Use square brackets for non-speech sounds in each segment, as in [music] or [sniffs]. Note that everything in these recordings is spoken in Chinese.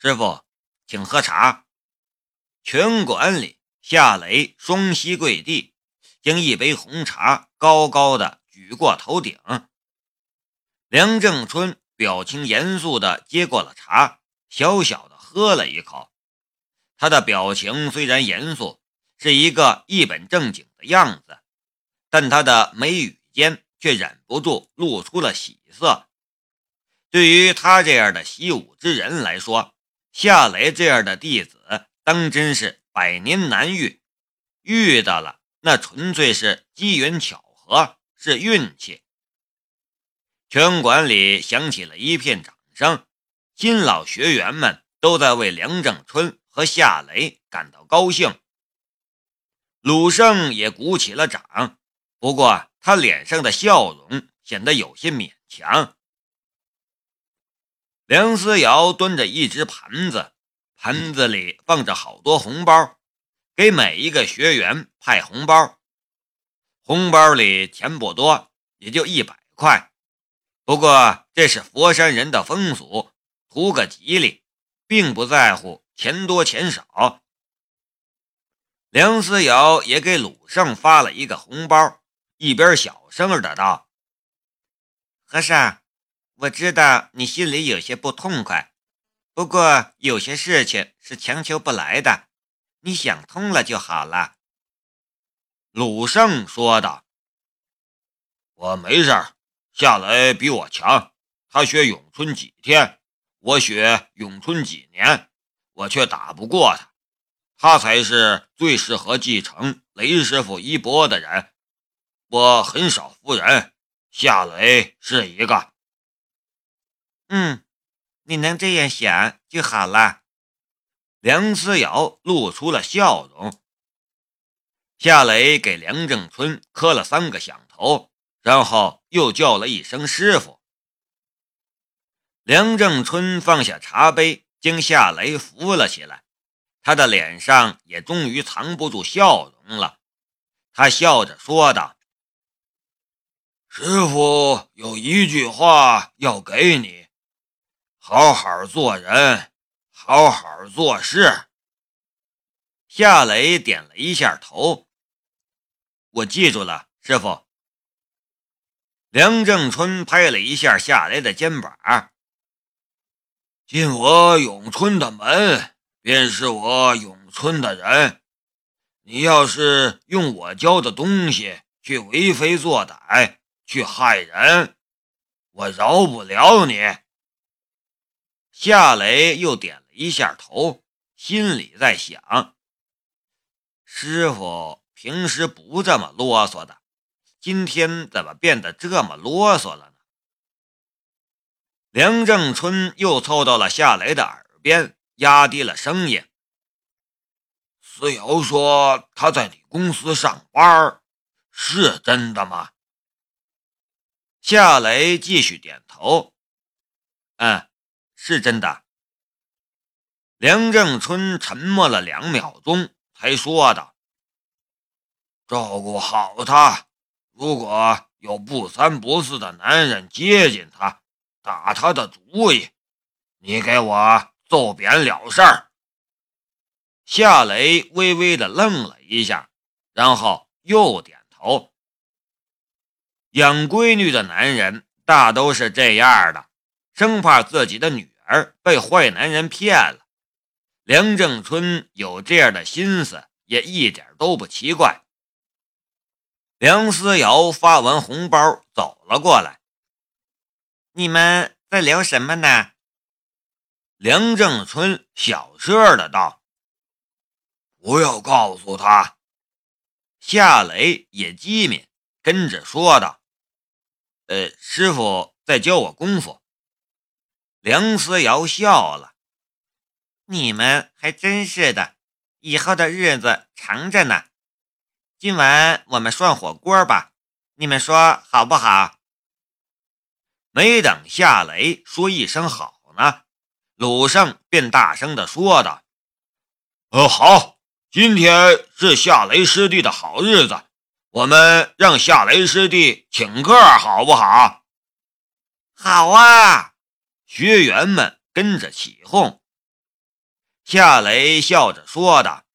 师傅，请喝茶。拳馆里，夏雷双膝跪地，将一杯红茶高高的举过头顶。梁正春表情严肃的接过了茶，小小的喝了一口。他的表情虽然严肃，是一个一本正经的样子，但他的眉宇间却忍不住露出了喜色。对于他这样的习武之人来说，夏雷这样的弟子当真是百年难遇，遇到了那纯粹是机缘巧合，是运气。拳馆里响起了一片掌声，新老学员们都在为梁正春和夏雷感到高兴。鲁胜也鼓起了掌，不过他脸上的笑容显得有些勉强。梁思瑶端着一只盘子，盘子里放着好多红包，给每一个学员派红包。红包里钱不多，也就一百块。不过这是佛山人的风俗，图个吉利，并不在乎钱多钱少。梁思瑶也给鲁胜发了一个红包，一边小声的道：“和尚。”我知道你心里有些不痛快，不过有些事情是强求不来的，你想通了就好了。”鲁胜说道。“我没事夏雷比我强，他学咏春几天，我学咏春几年，我却打不过他。他才是最适合继承雷师傅衣钵的人。我很少服人，夏雷是一个。”嗯，你能这样想就好了。梁思瑶露出了笑容。夏雷给梁正春磕了三个响头，然后又叫了一声“师傅”。梁正春放下茶杯，将夏雷扶了起来，他的脸上也终于藏不住笑容了。他笑着说道：“师傅有一句话要给你。”好好做人，好好做事。夏雷点了一下头，我记住了，师傅。梁正春拍了一下夏雷的肩膀，进我咏春的门，便是我咏春的人。你要是用我教的东西去为非作歹，去害人，我饶不了你。夏雷又点了一下头，心里在想：师傅平时不这么啰嗦的，今天怎么变得这么啰嗦了呢？梁正春又凑到了夏雷的耳边，压低了声音：“思瑶说他在你公司上班，是真的吗？”夏雷继续点头：“嗯。”是真的。梁正春沉默了两秒钟，才说道：“照顾好他，如果有不三不四的男人接近他，打他的主意，你给我揍扁了事儿。”夏雷微微的愣了一下，然后又点头。养闺女的男人大都是这样的。生怕自己的女儿被坏男人骗了，梁正春有这样的心思也一点都不奇怪。梁思瑶发完红包走了过来，你们在聊什么呢？梁正春小声的道：“不要告诉他。”夏雷也机敏，跟着说道：“呃，师傅在教我功夫。”梁思瑶笑了：“你们还真是的，以后的日子长着呢。今晚我们涮火锅吧，你们说好不好？”没等夏雷说一声好呢，鲁胜便大声的说道：“呃，好，今天是夏雷师弟的好日子，我们让夏雷师弟请客，好不好？”“好啊！”学员们跟着起哄。夏雷笑着说道：“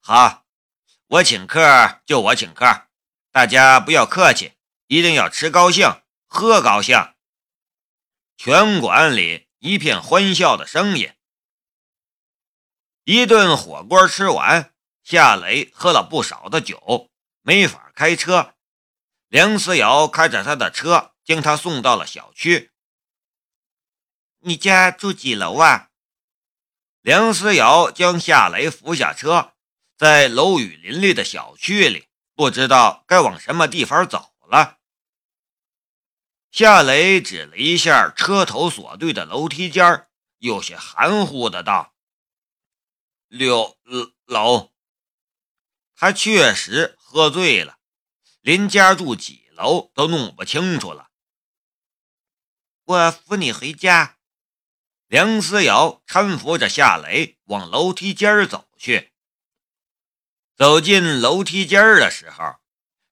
好，我请客就我请客，大家不要客气，一定要吃高兴，喝高兴。”拳馆里一片欢笑的声音。一顿火锅吃完，夏雷喝了不少的酒，没法开车。梁思瑶开着他的车，将他送到了小区。你家住几楼啊？梁思瑶将夏雷扶下车，在楼宇林立的小区里，不知道该往什么地方走了。夏雷指了一下车头所对的楼梯间有些含糊的道。六楼，他确实喝醉了，连家住几楼都弄不清楚了。我扶你回家。梁思瑶搀扶着夏雷往楼梯间走去。走进楼梯间的时候，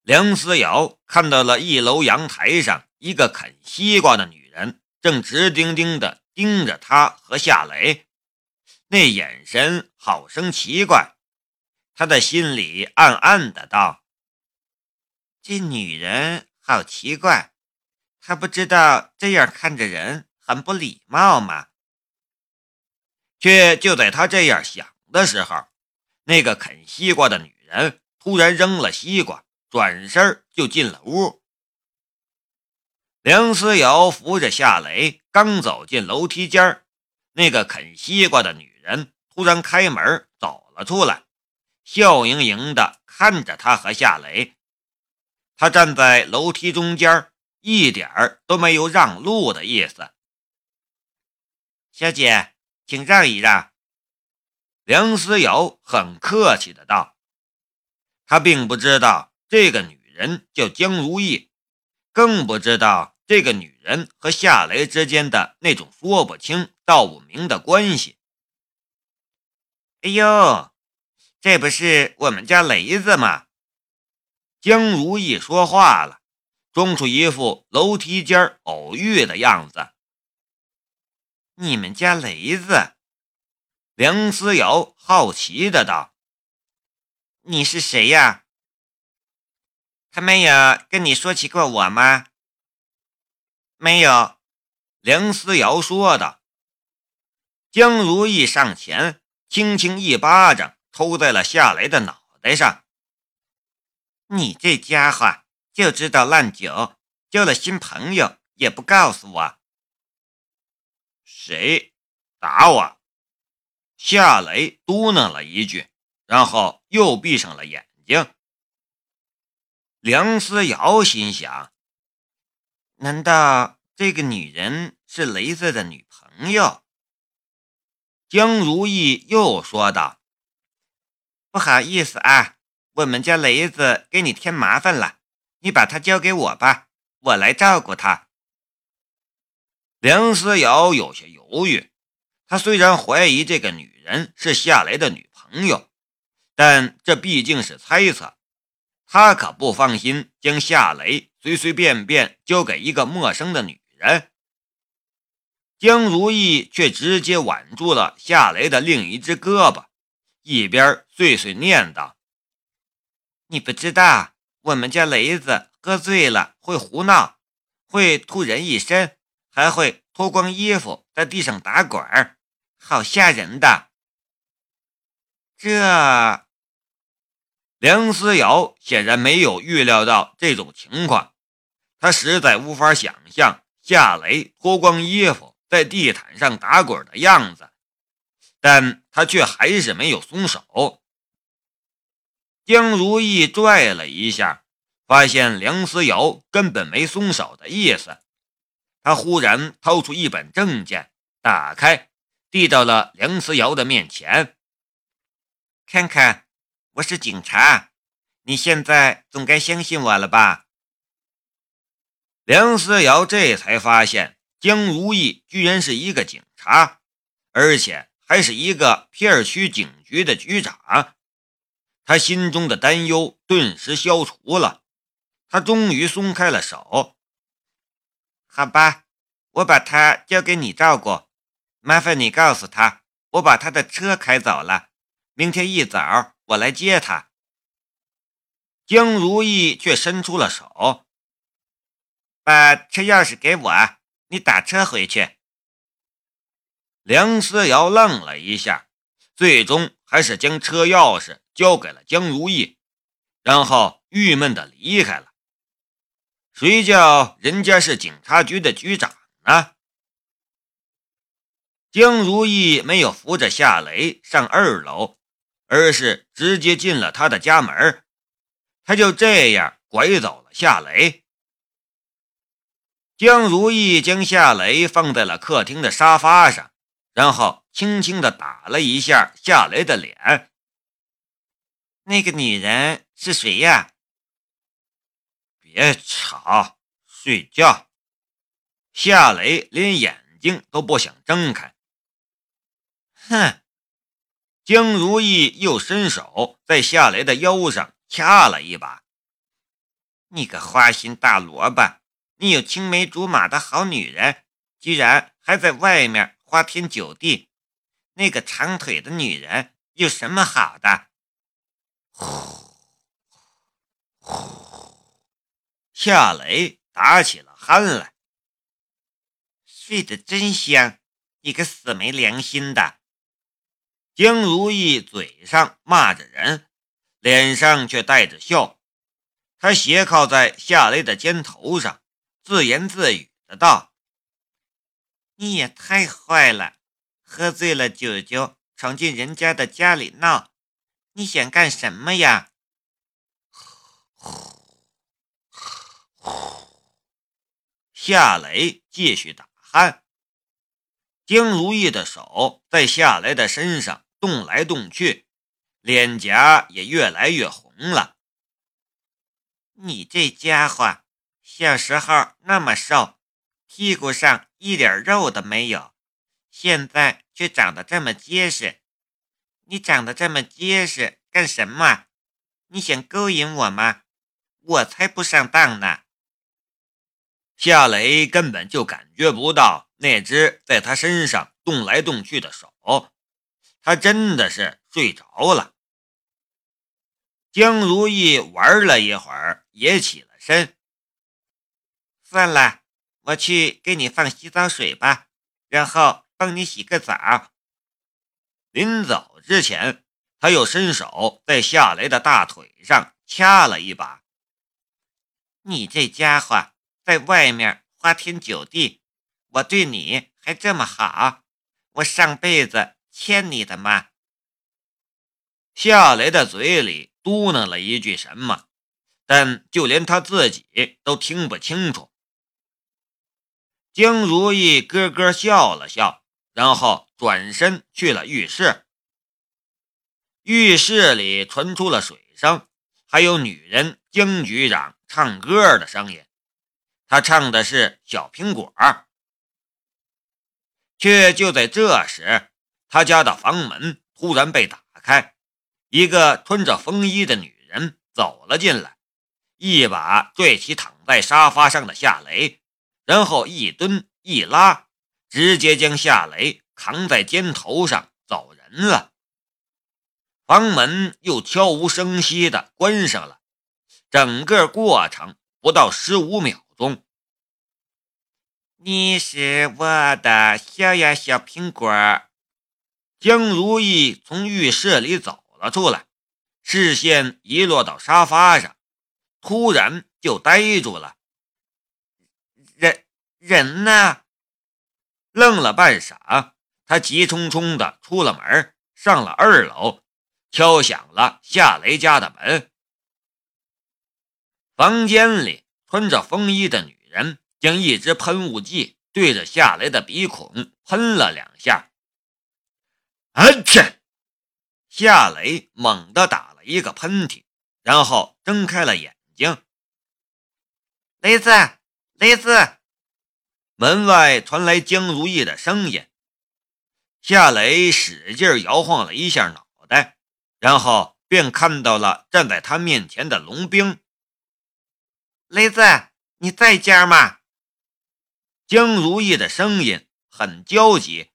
梁思瑶看到了一楼阳台上一个啃西瓜的女人，正直盯盯地盯着他和夏雷。那眼神好生奇怪，他的心里暗暗的道：“这女人好奇怪，她不知道这样看着人很不礼貌吗？”却就在他这样想的时候，那个啃西瓜的女人突然扔了西瓜，转身就进了屋。梁思瑶扶着夏雷，刚走进楼梯间那个啃西瓜的女。人突然开门走了出来，笑盈盈的看着他和夏雷。他站在楼梯中间，一点儿都没有让路的意思。小姐，请让一让。梁思瑶很客气的道。他并不知道这个女人叫江如意，更不知道这个女人和夏雷之间的那种说不清道不明的关系。哎呦，这不是我们家雷子吗？江如意说话了，装出一副楼梯间偶遇的样子。你们家雷子？梁思瑶好奇的道：“你是谁呀？他没有跟你说起过我吗？”没有，梁思瑶说道。江如意上前。轻轻一巴掌抽在了夏雷的脑袋上。你这家伙就知道烂酒，交了新朋友也不告诉我。谁打我？夏雷嘟囔了一句，然后又闭上了眼睛。梁思瑶心想：难道这个女人是雷子的女朋友？江如意又说道：“不好意思啊，我们家雷子给你添麻烦了，你把他交给我吧，我来照顾他。”梁思瑶有些犹豫，他虽然怀疑这个女人是夏雷的女朋友，但这毕竟是猜测，他可不放心将夏雷随随便便交给一个陌生的女人。江如意却直接挽住了夏雷的另一只胳膊，一边碎碎念道：“你不知道，我们家雷子喝醉了会胡闹，会吐人一身，还会脱光衣服在地上打滚，好吓人的。”这梁思瑶显然没有预料到这种情况，他实在无法想象夏雷脱光衣服。在地毯上打滚的样子，但他却还是没有松手。江如意拽了一下，发现梁思瑶根本没松手的意思。他忽然掏出一本证件，打开，递到了梁思瑶的面前：“看看，我是警察，你现在总该相信我了吧？”梁思瑶这才发现。江如意居然是一个警察，而且还是一个片区警局的局长。他心中的担忧顿时消除了，他终于松开了手。好吧，我把他交给你照顾，麻烦你告诉他，我把他的车开走了，明天一早我来接他。江如意却伸出了手，把车钥匙给我，你打车回去。梁思瑶愣了一下，最终还是将车钥匙交给了江如意，然后郁闷的离开了。谁叫人家是警察局的局长呢？江如意没有扶着夏雷上二楼，而是直接进了他的家门。他就这样拐走了夏雷。江如意将夏雷放在了客厅的沙发上，然后轻轻地打了一下夏雷的脸。那个女人是谁呀？别吵，睡觉。夏雷连眼睛都不想睁开。哼！江如意又伸手在夏雷的腰上。掐了一把，你个花心大萝卜！你有青梅竹马的好女人，居然还在外面花天酒地。那个长腿的女人有什么好的？呼呼！夏雷打起了鼾来，睡得真香！你个死没良心的！江如意嘴上骂着人。脸上却带着笑，他斜靠在夏雷的肩头上，自言自语的道：“你也太坏了，喝醉了酒酒闯进人家的家里闹，你想干什么呀？” [sniffs] 夏雷继续打鼾，江如意的手在夏雷的身上动来动去。脸颊也越来越红了。你这家伙，小时候那么瘦，屁股上一点肉都没有，现在却长得这么结实。你长得这么结实干什么？你想勾引我吗？我才不上当呢！夏雷根本就感觉不到那只在他身上动来动去的手，他真的是睡着了。江如意玩了一会儿，也起了身。算了，我去给你放洗澡水吧，然后帮你洗个澡。临走之前，他又伸手在夏雷的大腿上掐了一把。你这家伙在外面花天酒地，我对你还这么好，我上辈子欠你的吗？夏雷的嘴里。嘟囔了一句什么，但就连他自己都听不清楚。江如意咯咯笑了笑，然后转身去了浴室。浴室里传出了水声，还有女人江局长唱歌的声音。他唱的是《小苹果》，却就在这时，他家的房门突然被打开。一个穿着风衣的女人走了进来，一把拽起躺在沙发上的夏雷，然后一蹲一拉，直接将夏雷扛在肩头上走人了。房门又悄无声息地关上了，整个过程不到十五秒你是我的小呀小苹果。江如意从浴室里走。了出来，视线一落到沙发上，突然就呆住了。人人呢？愣了半晌，他急匆匆的出了门，上了二楼，敲响了夏雷家的门。房间里，穿着风衣的女人将一支喷雾剂对着夏雷的鼻孔喷了两下。啊切！夏雷猛地打了一个喷嚏，然后睁开了眼睛。雷子，雷子！门外传来江如意的声音。夏雷使劲摇晃了一下脑袋，然后便看到了站在他面前的龙兵。雷子，你在家吗？江如意的声音很焦急。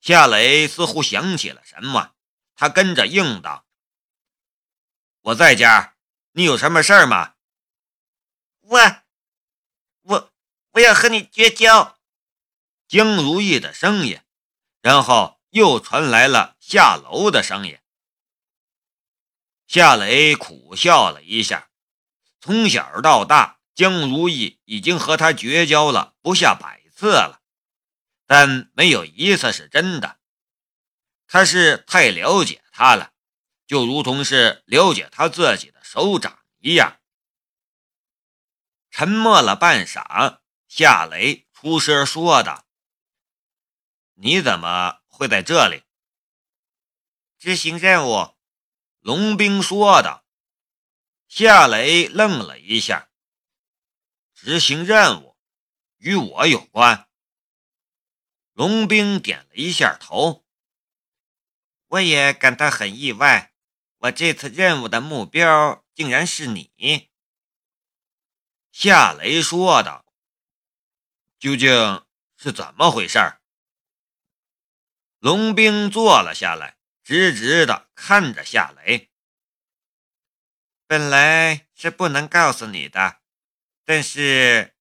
夏雷似乎想起了什么，他跟着应道：“我在家，你有什么事儿吗？”“我，我，我要和你绝交。”江如意的声音，然后又传来了下楼的声音。夏雷苦笑了一下，从小到大，江如意已经和他绝交了不下百次了。但没有一次是真的，他是太了解他了，就如同是了解他自己的手掌一样。沉默了半晌，夏雷出声说道：“你怎么会在这里？”执行任务，龙兵说道。夏雷愣了一下：“执行任务，与我有关？”龙兵点了一下头，我也感到很意外。我这次任务的目标竟然是你，夏雷说道：“究竟是怎么回事？”龙兵坐了下来，直直的看着夏雷。本来是不能告诉你的，但是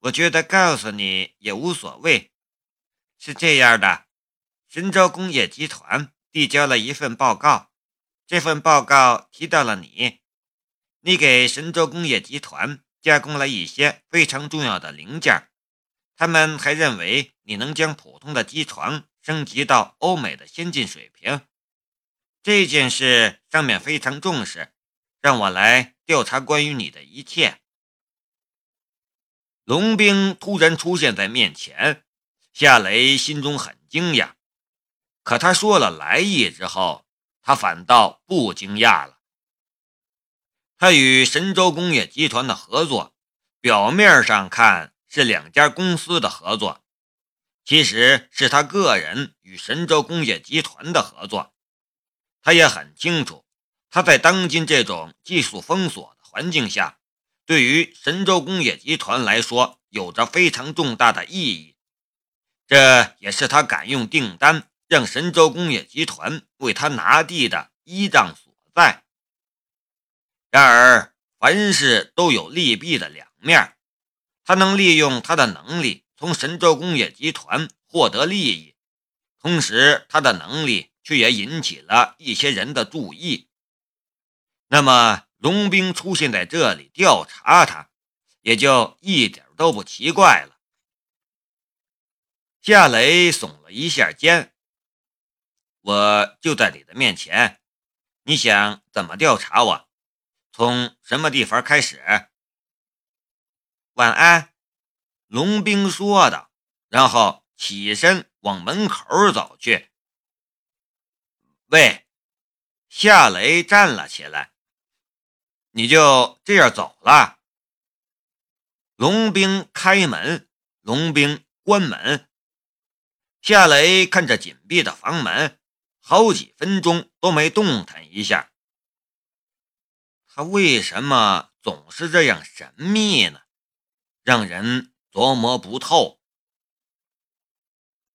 我觉得告诉你也无所谓。是这样的，神州工业集团递交了一份报告，这份报告提到了你，你给神州工业集团加工了一些非常重要的零件，他们还认为你能将普通的机床升级到欧美的先进水平。这件事上面非常重视，让我来调查关于你的一切。龙兵突然出现在面前。夏雷心中很惊讶，可他说了来意之后，他反倒不惊讶了。他与神州工业集团的合作，表面上看是两家公司的合作，其实是他个人与神州工业集团的合作。他也很清楚，他在当今这种技术封锁的环境下，对于神州工业集团来说，有着非常重大的意义。这也是他敢用订单让神州工业集团为他拿地的依仗所在。然而，凡事都有利弊的两面，他能利用他的能力从神州工业集团获得利益，同时他的能力却也引起了一些人的注意。那么，龙兵出现在这里调查他，也就一点都不奇怪了。夏雷耸了一下肩，我就在你的面前，你想怎么调查我？从什么地方开始？晚安，龙兵说道，然后起身往门口走去。喂，夏雷站了起来，你就这样走了？龙兵开门，龙兵关门。夏雷看着紧闭的房门，好几分钟都没动弹一下。他为什么总是这样神秘呢？让人琢磨不透。